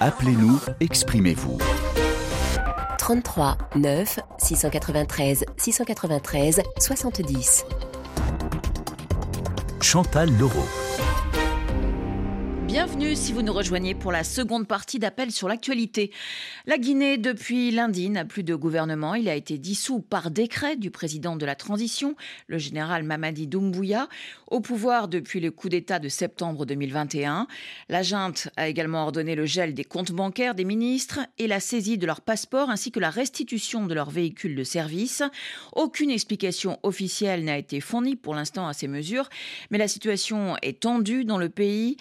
Appelez-nous, exprimez-vous. 33 9 693 693 70. Chantal Leroux. Bienvenue si vous nous rejoignez pour la seconde partie d'appel sur l'actualité. La Guinée, depuis lundi, n'a plus de gouvernement. Il a été dissous par décret du président de la transition, le général Mamadi Doumbouya, au pouvoir depuis le coup d'État de septembre 2021. La junte a également ordonné le gel des comptes bancaires des ministres et la saisie de leurs passeports ainsi que la restitution de leurs véhicules de service. Aucune explication officielle n'a été fournie pour l'instant à ces mesures, mais la situation est tendue dans le pays.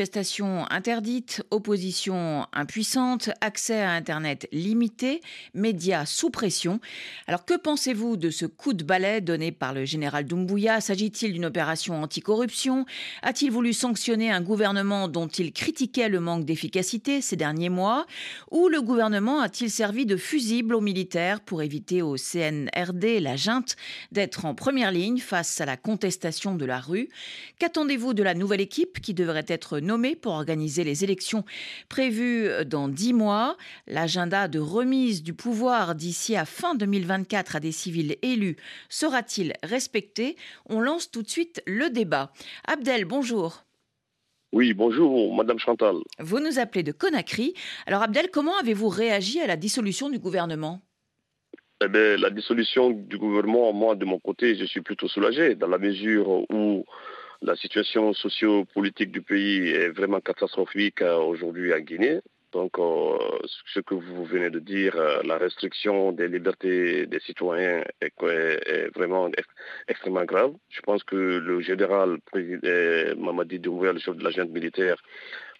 Manifestations interdites, opposition impuissante, accès à Internet limité, médias sous pression. Alors que pensez-vous de ce coup de balai donné par le général Doumbouya? S'agit-il d'une opération anticorruption? A-t-il voulu sanctionner un gouvernement dont il critiquait le manque d'efficacité ces derniers mois? Ou le gouvernement a-t-il servi de fusible aux militaires pour éviter au CNRD, la junte, d'être en première ligne face à la contestation de la rue? Qu'attendez-vous de la nouvelle équipe qui devrait être nommé pour organiser les élections prévues dans dix mois. L'agenda de remise du pouvoir d'ici à fin 2024 à des civils élus sera-t-il respecté? On lance tout de suite le débat. Abdel, bonjour. Oui, bonjour, Madame Chantal. Vous nous appelez de Conakry. Alors, Abdel, comment avez-vous réagi à la dissolution du gouvernement? Eh bien, la dissolution du gouvernement, moi, de mon côté, je suis plutôt soulagé, dans la mesure où la situation sociopolitique du pays est vraiment catastrophique euh, aujourd'hui en Guinée. Donc, euh, ce que vous venez de dire, euh, la restriction des libertés des citoyens est, vraiment extrêmement grave. Je pense que le général Mamadi Doumbouya, le chef de la militaire,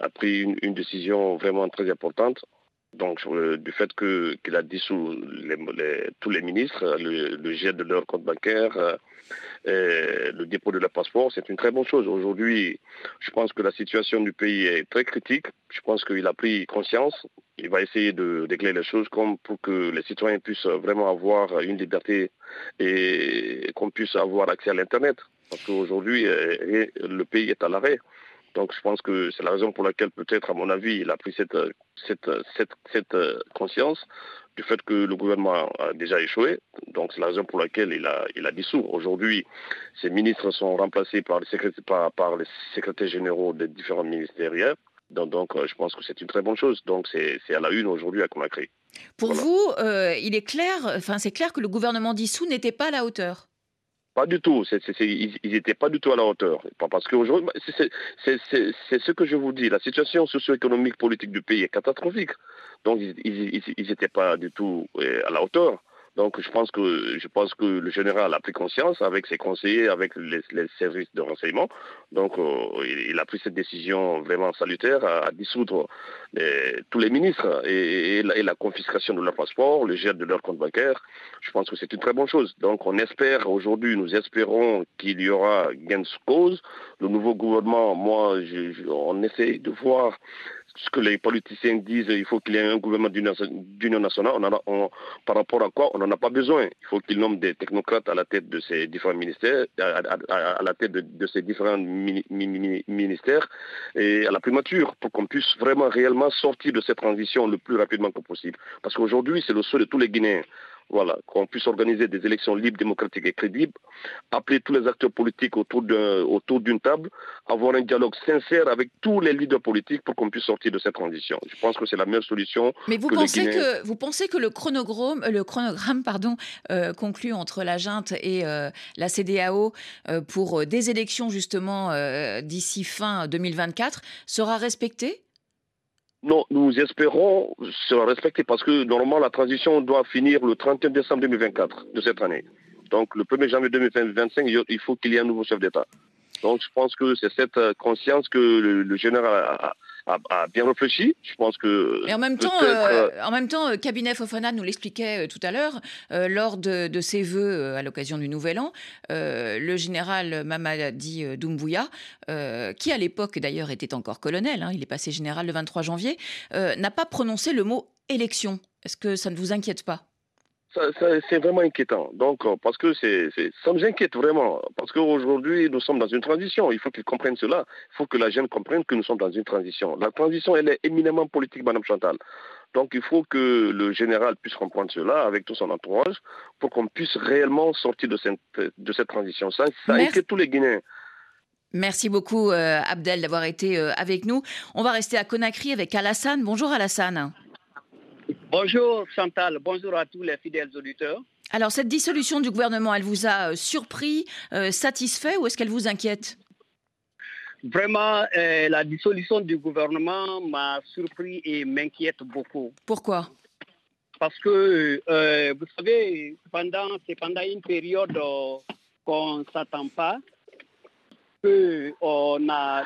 a pris une, décision vraiment très importante. Donc, du fait qu'il a dissous tous les ministres, le, le jet de leur compte bancaire, le dépôt de leur passeport, c'est une très bonne chose. Aujourd'hui, je pense que la situation du pays est très critique. Je pense qu'il a pris conscience. Il va essayer de régler les choses comme pour que les citoyens puissent vraiment avoir une liberté et qu'on puisse avoir accès à l'Internet. Parce qu'aujourd'hui, euh, le pays est à l'arrêt. Donc je pense que c'est la raison pour laquelle peut-être, à mon avis, il a pris cette, cette, cette, cette conscience du fait que le gouvernement a déjà échoué. Donc c'est la raison pour laquelle il a, il a dissous. Aujourd'hui, ces ministres sont remplacés par les, secrétaires, par, les secrétaires généraux des différents ministériels. Donc, donc, je pense que c'est une très bonne chose. Donc c'est à la une aujourd'hui à Conakry. Pour vous, euh, il est clair, enfin c'est clair que le gouvernement dissous n'était pas à la hauteur. Pas du tout. ils n'étaient pas du tout à la hauteur. Parce qu'aujourd'hui, c'est ce que je vous dis. La situation socio-économique politique du pays est catastrophique. Donc, ils n'étaient pas du tout euh, à la hauteur. Donc je pense que je pense que le général a pris conscience avec ses conseillers, avec les, services de renseignement. Donc euh, il, a pris cette décision vraiment salutaire à, dissoudre tous les ministres et, la, confiscation de leur passeport, le jet de leur compte bancaire. Je pense que c'est une très bonne chose. Donc on espère aujourd'hui, nous espérons qu'il y aura gain de cause. Le nouveau gouvernement, moi, on essaie de voir ce que les politiciens disent, il faut qu'il y ait un gouvernement d'union nationale. par rapport à quoi On n'en a pas besoin. Il faut qu'il nomme des technocrates à la tête de ces différents ministères, à, la tête de, ces différents ministères et à la primature pour qu'on puisse vraiment réellement sortir de cette transition le plus rapidement que possible. Parce qu'aujourd'hui, c'est le souhait de tous les Guinéens voilà, qu'on puisse organiser des élections libres, démocratiques et crédibles, appeler tous les acteurs politiques autour d'une table, avoir un dialogue sincère avec tous les leaders politiques pour qu'on puisse sortir de cette transition. Je pense que c'est la meilleure solution. Mais vous, pensez, que, vous pensez que le chronogramme, le chronogramme pardon, euh, conclu entre la junte et euh, la CDAO euh, pour des élections justement d'ici fin 2024 sera respecté? Non, nous espérons se respecter parce que normalement la transition doit finir le 31 décembre 2024 de cette année. Donc le 1er janvier 2025, il faut qu'il y ait un nouveau chef d'État. Donc je pense que c'est cette conscience que le, général a, a, bien réfléchi. Je pense que. Et en même temps, euh, euh, en même temps, euh, cabinet Fofana nous l'expliquait tout à l'heure lors de, ses vœux à l'occasion du Nouvel An, le général Mamadi Doumbouya, qui à l'époque d'ailleurs était encore colonel, hein, il est passé général le 23 janvier, n'a pas prononcé le mot élection. Est-ce que ça ne vous inquiète pas? C'est vraiment inquiétant. Donc, euh, parce que c'est, ça nous inquiète vraiment. Parce qu'aujourd'hui, nous sommes dans une transition. Il faut qu'ils comprennent cela. Il faut que la jeune comprenne que nous sommes dans une transition. La transition, elle est éminemment politique, Madame Chantal. Donc, il faut que le général puisse comprendre cela avec tout son entourage pour qu'on puisse réellement sortir de cette, de cette transition. Ça, ça inquiète tous les Guinéens. Merci beaucoup, euh, Abdel, d'avoir été euh, avec nous. On va rester à Conakry avec Alassane. Bonjour, Alassane. Bonjour Chantal, bonjour à tous les fidèles auditeurs. Alors cette dissolution du gouvernement, elle vous a euh, surpris, euh, satisfait ou est-ce qu'elle vous inquiète? Vraiment, euh, la dissolution du gouvernement m'a surpris et m'inquiète beaucoup. Pourquoi? Parce que, vous savez, pendant, c'est pendant une période qu'on ne s'attend pas qu'on a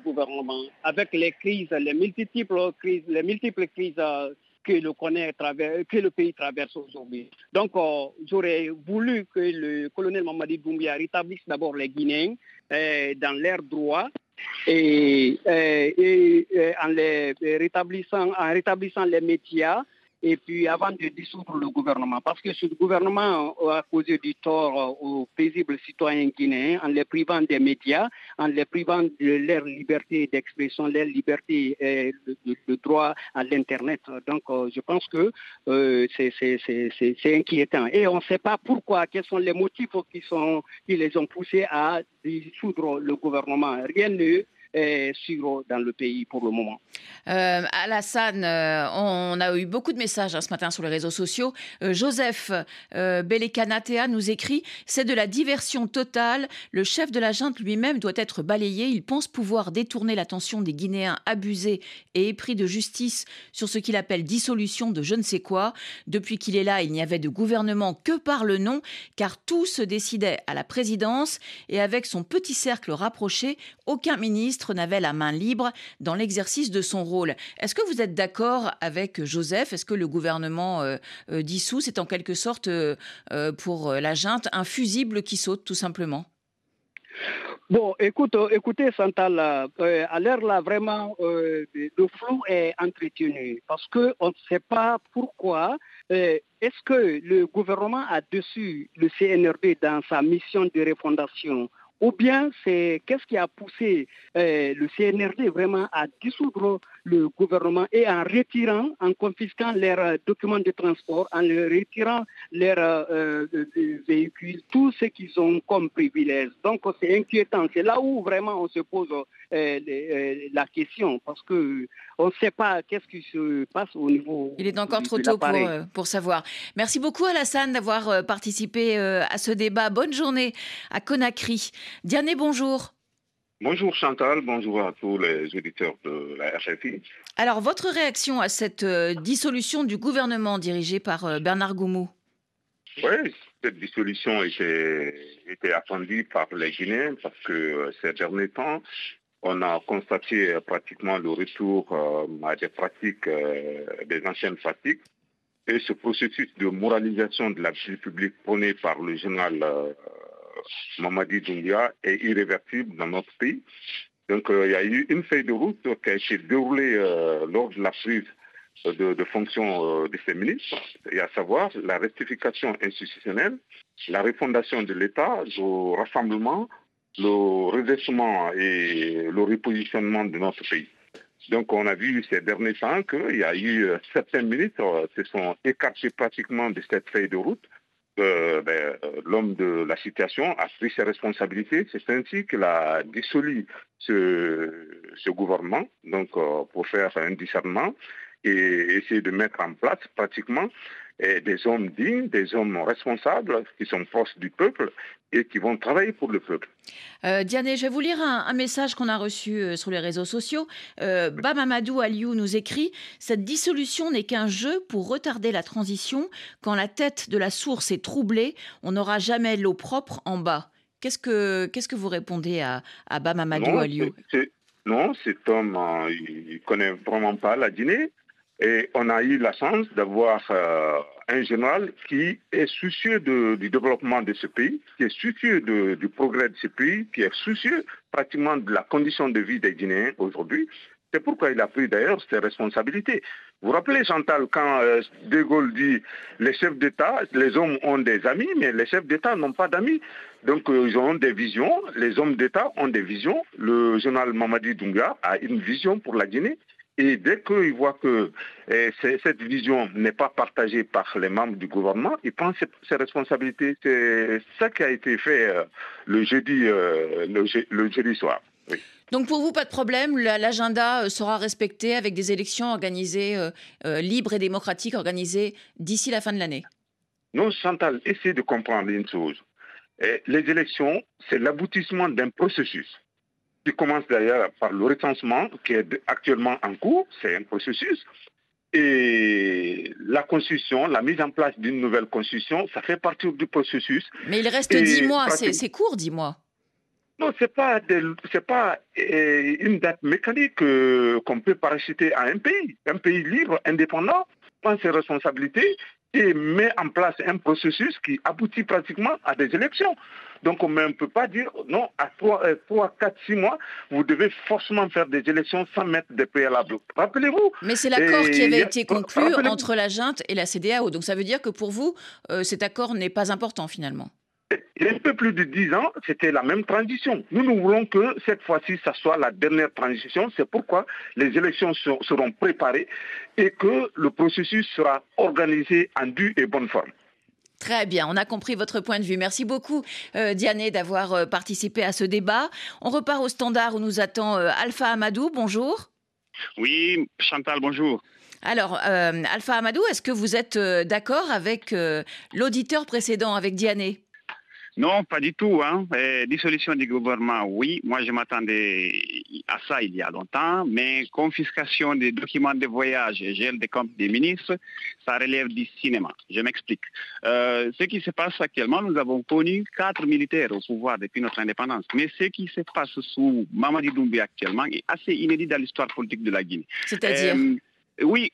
gouvernement, avec les crises, les multiples crises, les multiples crises euh, que le, pays traverse aujourd'hui. Donc, euh, j'aurais voulu que le colonel Mamadi Doumbia rétablisse d'abord les Guinéens euh, dans leur droit et, en rétablissant, en rétablissant les médias et puis avant de dissoudre le gouvernement. Parce que ce gouvernement a causé du tort aux paisibles citoyens guinéens en les privant des médias, en les privant de leur liberté d'expression, leur liberté et le, droit à l'Internet. Donc euh, je pense que euh, c'est inquiétant. Et on ne sait pas pourquoi, quels sont les motifs qui, qui les ont poussés à dissoudre le gouvernement. Rien ne sur dans le pays pour le moment. Euh, Alassane, euh, on a eu beaucoup de messages hein, ce matin sur les réseaux sociaux. Euh, Joseph euh, Belekanatea nous écrit C'est de la diversion totale. Le chef de la junte lui-même doit être balayé. Il pense pouvoir détourner l'attention des Guinéens abusés et épris de justice sur ce qu'il appelle dissolution de je ne sais quoi. Depuis qu'il est là, il n'y avait de gouvernement que par le nom, car tout se décidait à la présidence et avec son petit cercle rapproché, aucun ministre n'avait la main libre dans l'exercice de son rôle. Est-ce que vous êtes d'accord avec Joseph? Est-ce que le gouvernement euh, euh, dissous, c'est en quelque sorte euh, pour la junte un fusible qui saute tout simplement? Bon, écoute, écoutez, Santal, à l'heure là, vraiment, le flou est entretenu parce qu'on ne sait pas pourquoi. Est-ce que le gouvernement a dessus le CNRD dans sa mission de refondation? Ou bien c'est qu'est-ce qui a poussé euh, le CNRD vraiment à dissoudre le gouvernement et en retirant, en confisquant leurs euh, documents de transport, en retirant leurs euh, véhicules, tout ce qu'ils ont comme privilège. Donc c'est inquiétant. C'est là où vraiment on se pose la question parce que on ne sait pas qu'est-ce qui se passe au niveau. Il est encore trop tôt pour, pour, savoir. Merci beaucoup Alassane d'avoir participé à ce débat. Bonne journée à Conakry. Diane, bonjour. Bonjour Chantal, bonjour à tous les auditeurs de la RFI. Alors, votre réaction à cette euh, dissolution du gouvernement dirigé par euh, Bernard Goumou? Oui, cette dissolution était, était attendue par les Guinéens parce que euh, ces derniers temps, on a constaté pratiquement le retour à des pratiques, des anciennes pratiques. Et ce processus de moralisation de la vie publique prôné par le général Mamadi Doumbia est irréversible dans notre pays. Donc euh, il y a eu une feuille de route qui a été déroulée euh, lors de la prise de, de fonction euh, de ces ministres, et à savoir la rectification institutionnelle, la refondation de l'État, le rassemblement, le redressement et le repositionnement de notre pays. Donc on a vu ces derniers temps qu'il y a eu certains ministres qui se sont écartés pratiquement de cette feuille de route ben, euh, l'homme de la situation a pris ses responsabilités. C'est ainsi qu'il a dissolu ce, gouvernement donc, euh, pour faire un discernement et essayer de mettre en place pratiquement des hommes dignes, des hommes responsables qui sont proches du peuple et qui vont travailler pour le peuple. Euh, Diane, je vais vous lire un, message qu'on a reçu euh, sur les réseaux sociaux. Euh, Bamamadou Aliou nous écrit Cette dissolution n'est qu'un jeu pour retarder la transition. Quand la tête de la source est troublée, on n'aura jamais l'eau propre en bas. Qu'est-ce que, qu'est-ce que vous répondez à, à Bamamadou Aliou Non, cet homme, il ne connaît vraiment pas la Guinée. Et on a eu la chance d'avoir euh, un général qui est soucieux du développement de ce pays, qui est soucieux du progrès de ce pays, qui est soucieux pratiquement de la condition de vie des Guinéens aujourd'hui. C'est pourquoi il a pris d'ailleurs ses responsabilités. Vous vous rappelez, Chantal, quand euh, De Gaulle dit les chefs d'État, les hommes ont des amis, mais les chefs d'État n'ont pas d'amis. Donc euh, ils ont des visions, les hommes d'État ont des visions. Le journal Mamadi Dunga a une vision pour la Guinée. Et dès qu'il voit que eh, cette vision n'est pas partagée par les membres du gouvernement, il prend ses, responsabilités. C'est ça qui a été fait euh, le, jeudi, le, jeudi soir. Donc pour vous, pas de problème, l'agenda euh, sera respecté avec des élections organisées euh, euh, libres et démocratiques organisées d'ici la fin de l'année Non, Chantal, essayez de comprendre une chose. les élections, c'est l'aboutissement d'un processus qui commence d'ailleurs par le recensement qui est actuellement en cours, c'est un processus. Et la constitution, la mise en place d'une nouvelle constitution, ça fait partie du processus. Mais il reste dix mois, c'est court dix mois. Non, ce n'est pas, pas euh, une date mécanique euh, qu'on peut parachuter à un pays. Un pays libre, indépendant, prend ses responsabilités et met en place un processus qui aboutit pratiquement à des élections. Donc on ne peut pas dire, non, à 3, 3, 4, 6 mois, vous devez forcément faire des élections sans mettre des préalables. Rappelez-vous. Mais c'est l'accord qui avait été conclu entre la junte et la CDAO. Donc ça veut dire que pour vous, euh, cet accord n'est pas important finalement il y a un peu plus de dix ans, c'était la même transition. Nous, nous voulons que cette fois-ci, ça soit la dernière transition. C'est pourquoi les élections seront préparées et que le processus sera organisé en due et bonne forme. Très bien, on a compris votre point de vue. Merci beaucoup, euh, Diane, d'avoir euh, participé à ce débat. On repart au standard où nous attend euh, Alpha Amadou. Bonjour. Oui, Chantal, bonjour. Alors, Alpha Amadou, est-ce que vous êtes d'accord avec l'auditeur précédent, avec Diane? Non, pas du tout. Hein. dissolution du gouvernement, oui. Moi, je m'attendais à ça il y a longtemps, mais confiscation des documents de voyage et gel des comptes des ministres, ça relève du cinéma. Je m'explique. Euh, ce qui se passe actuellement, nous avons connu quatre militaires au pouvoir depuis notre indépendance. Mais ce qui se passe sous Mamadi Doumbé actuellement est assez inédit dans l'histoire politique de la Guinée. C'est-à-dire euh, Oui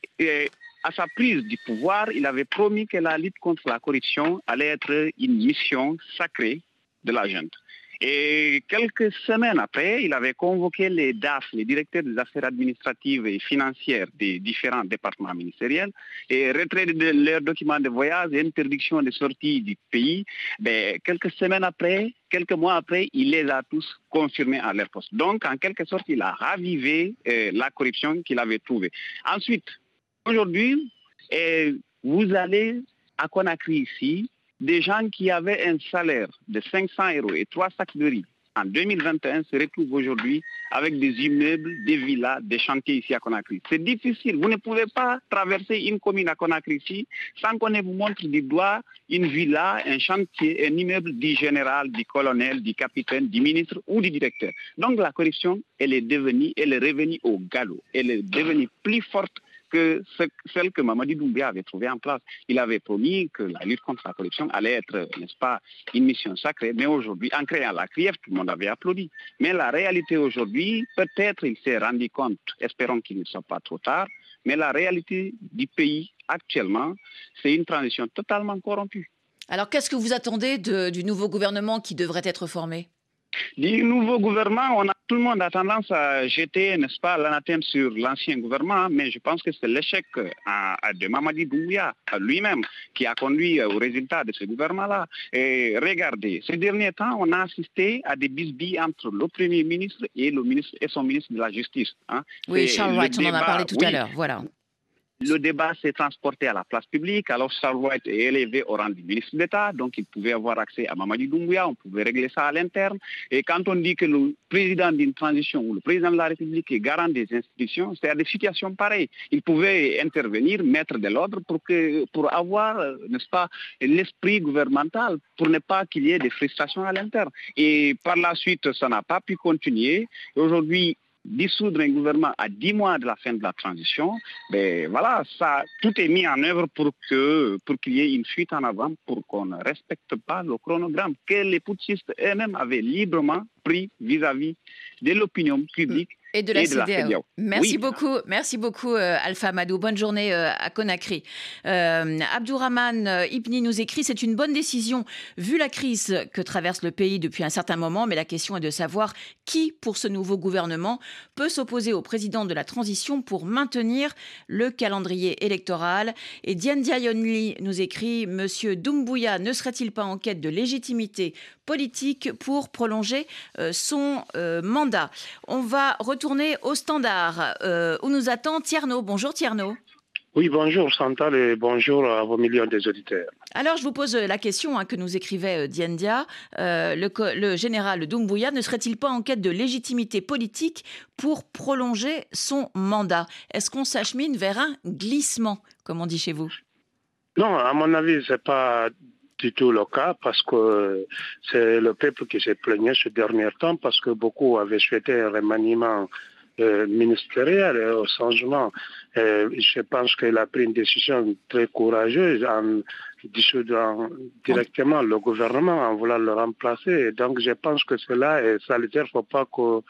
à sa prise du pouvoir, il avait promis que la lutte contre la corruption allait être une mission sacrée de la junte. Et quelques semaines après, il avait convoqué les DAF, les directeurs des affaires administratives et financières des différents départements ministériels, et retrait de leurs documents de voyage et interdiction de sortie du pays. Ben, quelques semaines après, quelques mois après, il les a tous confirmés à leur poste. Donc, en quelque sorte, il a ravivé euh, la corruption qu'il avait trouvée. Ensuite, Aujourd'hui, vous allez à Conakry ici, des gens qui avaient un salaire de 500 euros et trois sacs de riz en 2021 se retrouvent aujourd'hui avec des immeubles, des villas, des chantiers ici à Conakry. C'est difficile. Vous ne pouvez pas traverser une commune à Conakry ici sans qu'on ne vous montre du doigt une villa, un chantier, un immeuble du général, du colonel, du capitaine, du ministre ou du directeur. Donc la corruption, elle est devenue, elle est revenue au galop. Elle est devenue plus forte que celle que Mamadi Doumbia avait trouvée en place. Il avait promis que la lutte contre la corruption allait être, n'est-ce pas, une mission sacrée. Mais aujourd'hui, en créant la CRIEF, tout le monde avait applaudi. Mais la réalité aujourd'hui, peut-être il s'est rendu compte, espérons qu'il ne soit pas trop tard, mais la réalité du pays actuellement, c'est une transition totalement corrompue. Alors qu'est-ce que vous attendez du nouveau gouvernement qui devrait être formé? Du nouveau gouvernement, on a, tout le monde a tendance à jeter, n'est-ce pas, l'anathème sur l'ancien gouvernement, mais je pense que c'est l'échec de Mamadi Doumbia lui-même qui a conduit au résultat de ce gouvernement-là. Et regardez, ces derniers temps, on a assisté à des bisbilles entre le Premier ministre et, le ministre, et son ministre de la Justice. Hein. Oui, Charles Wright, on en a parlé tout à l'heure. Voilà le débat s'est transporté à la place publique. Alors Charles White est élevé au rang du ministre d'État, donc il pouvait avoir accès à Mamadi Doumbouya, on pouvait régler ça à l'interne. Et quand on dit que le président d'une transition ou le président de la République est garant des institutions, c'est à des situations pareilles. Il pouvait intervenir, mettre de l'ordre pour, pour avoir, euh, n'est-ce pas, l'esprit gouvernemental, pour ne pas qu'il y ait des frustrations à l'interne. Et par la suite, ça n'a pas pu continuer. Aujourd'hui, dissoudre un gouvernement à dix mois de la fin de la transition, ben voilà, ça, tout est mis en œuvre pour pour qu'il y ait une fuite en avant, pour qu'on ne respecte pas le chronogramme que les putschistes eux-mêmes avaient librement pris vis-à-vis de l'opinion publique et de la, CDAO. Merci beaucoup, merci beaucoup Alpha Madou. Bonne journée à Conakry. Abdourahman Ibni nous écrit c'est une bonne décision vu la crise que traverse le pays depuis un certain moment, mais la question est de savoir qui, pour ce nouveau gouvernement, peut s'opposer au président de la transition pour maintenir le calendrier électoral. Et Diane Diayonli nous écrit Monsieur Doumbouya ne serait-il pas en quête de légitimité politique pour prolonger euh, son euh, mandat? On va retourner au standard euh, où nous attend Tierno. Bonjour Tierno. Oui, bonjour Chantal et bonjour à vos millions des auditeurs. Alors, je vous pose la question hein, que nous écrivait euh, Diendia. Euh, le, général Doumbouya ne serait-il pas en quête de légitimité politique pour prolonger son mandat? Est-ce qu'on s'achemine vers un glissement, comme on dit chez vous? Non, à mon avis, ce n'est pas du tout le cas parce que c'est le peuple qui s'est plaigné ce dernier temps parce que beaucoup avaient souhaité un remaniement euh, ministériel et au changement. je pense qu'il a pris une décision très courageuse en dissoudant directement le gouvernement, en voulant le remplacer. donc je pense que cela est salutaire. Il ne faut pas que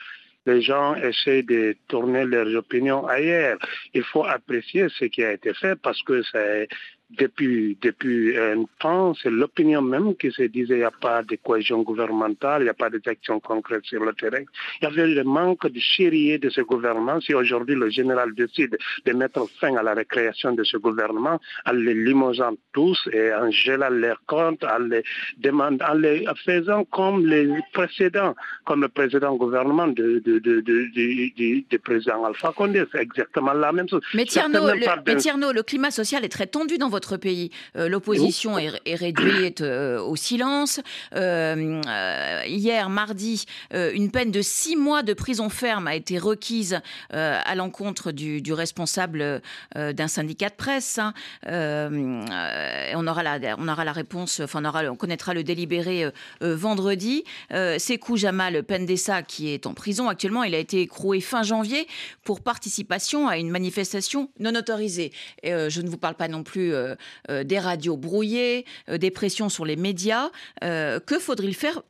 les gens essaient de tourner leurs opinions ailleurs. Il faut apprécier ce qui a été fait parce que c'est depuis, depuis un temps, c'est l'opinion même qui se disait qu'il n'y a pas de cohésion gouvernementale, il n'y a pas d'actions concrètes sur le terrain. Il y avait le manque de sérieux de ce gouvernement. Si aujourd'hui le général décide de mettre fin à la récréation de ce gouvernement, en les limosant tous et en gelant leurs comptes, en les, demandant, en les faisant comme les précédents, comme le précédent gouvernement de, de, de, président Alpha Condé. C'est exactement la même chose. Mais Tierno, le, le climat social est très tendu dans votre votre pays. Euh, l'opposition est, réduite euh, au silence. Euh, hier, mardi, une peine de six mois de prison ferme a été requise à l'encontre du, responsable d'un syndicat de presse. Hein. on, aura la, on aura la réponse, enfin on, aura, on connaîtra le délibéré vendredi. Sekou Jamal Pendessa, qui est en prison actuellement, il a été écroué fin janvier pour participation à une manifestation non autorisée. Et, je ne vous parle pas non plus euh, euh, des radios brouillées, euh, des pressions sur les médias. que faudrait-il faire,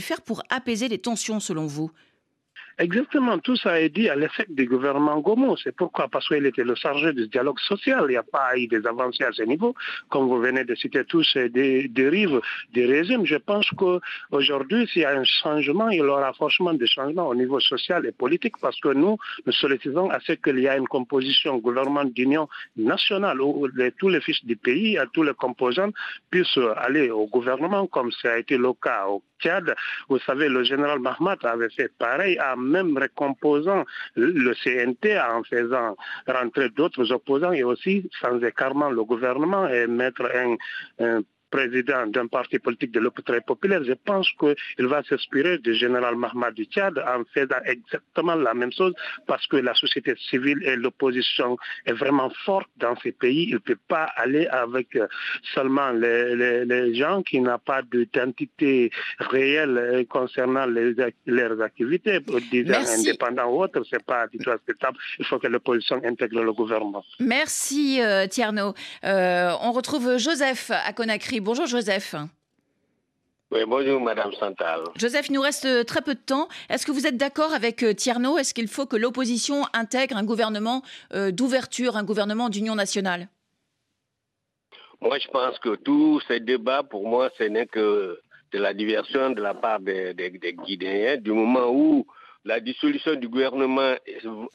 faire pour apaiser les tensions selon vous? Exactement, tout ça est dit à l'effet du gouvernement Gomo. C'est pourquoi, parce qu'il était le chargé du dialogue social, il n'y a pas eu des avancées à ce niveau. Comme vous venez de citer tous ces dérives des régimes, je pense qu'aujourd'hui, s'il y a un changement, il y aura forcément des changements au niveau social et politique, parce que nous, nous sollicitons à ce qu'il y ait une composition gouvernement d'union nationale, où tous les fils du pays, tous les composants puissent aller au gouvernement, comme ça a été le cas au Tchad. Vous savez, le général Mahmoud avait fait pareil, en même récomposant le CNT en faisant rentrer d'autres opposants et aussi sans écartement le gouvernement et mettre un président d'un parti politique de très populaire, je pense qu'il va s'inspirer du général Mahmoud du Tchad en faisant exactement la même chose parce que la société civile et l'opposition est vraiment forte dans ces pays. Il ne peut pas aller avec euh, seulement les, gens qui n'ont pas d'identité réelle concernant leurs activités, disant indépendants ou autres, ce n'est pas du tout acceptable. Il faut que l'opposition intègre le gouvernement. Merci euh, Tierno. Euh, on retrouve Joseph à Conakry. Bonjour Joseph. Oui, bonjour Madame Santal. Joseph, il nous reste euh, très peu de temps. Est-ce que vous êtes d'accord avec euh, Tierno Est-ce qu'il faut que l'opposition intègre un gouvernement euh, d'ouverture, un gouvernement d'union nationale? Moi, je pense que tous ces débats, pour moi, ce n'est que de la diversion de la part des, des, des Guinéens, du moment où la dissolution du gouvernement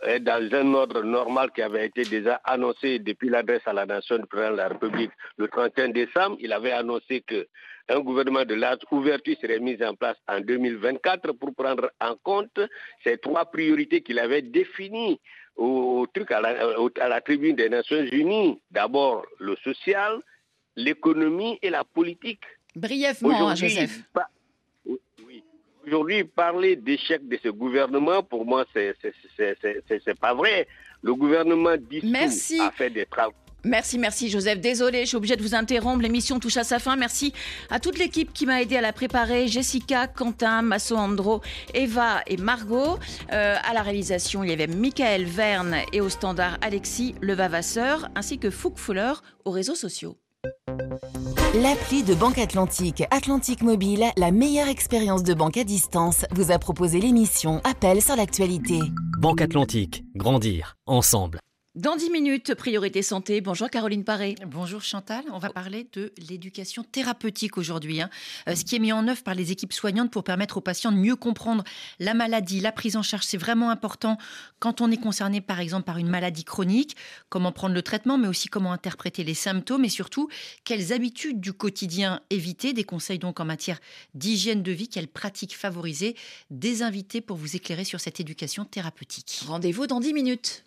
est dans un ordre normal qui avait été déjà annoncé depuis l'adresse à la nation du président de la République le 31 décembre. Il avait annoncé qu'un gouvernement de large ouverture serait mis en place en 2024 pour prendre en compte ces trois priorités qu'il avait définies au, truc à la, tribune des Nations Unies. D'abord le social, l'économie et la politique. Brièvement, hein, Joseph. Aujourd'hui, parler d'échec de ce gouvernement, pour moi, c'est c'est pas vrai. Le gouvernement dit Merci. a fait des travaux. Merci, merci Joseph. Désolé, je suis obligée de vous interrompre. L'émission touche à sa fin. Merci à toute l'équipe qui m'a aidé à la préparer. Jessica, Quentin, Masso Andro, Eva et Margot. Euh, à la réalisation, il y avait Michael Verne et au standard Alexis Levavasseur, ainsi que Fouque Fuller aux réseaux sociaux. L'appli de Banque Atlantique, Atlantique Mobile, la meilleure expérience de banque à distance, vous a proposé l'émission Appel sur l'actualité. Banque Atlantique, grandir ensemble. Dans 10 minutes, priorité santé. Bonjour Caroline Paré. Bonjour Chantal. On va parler de l'éducation thérapeutique aujourd'hui. Hein. Euh, ce qui est mis en œuvre par les équipes soignantes pour permettre aux patients de mieux comprendre la maladie, la prise en charge. C'est vraiment important quand on est concerné par exemple par une maladie chronique. Comment prendre le traitement, mais aussi comment interpréter les symptômes et surtout quelles habitudes du quotidien éviter. Des conseils donc en matière d'hygiène de vie, quelles pratiques favoriser. Des invités pour vous éclairer sur cette éducation thérapeutique. Rendez-vous dans 10 minutes.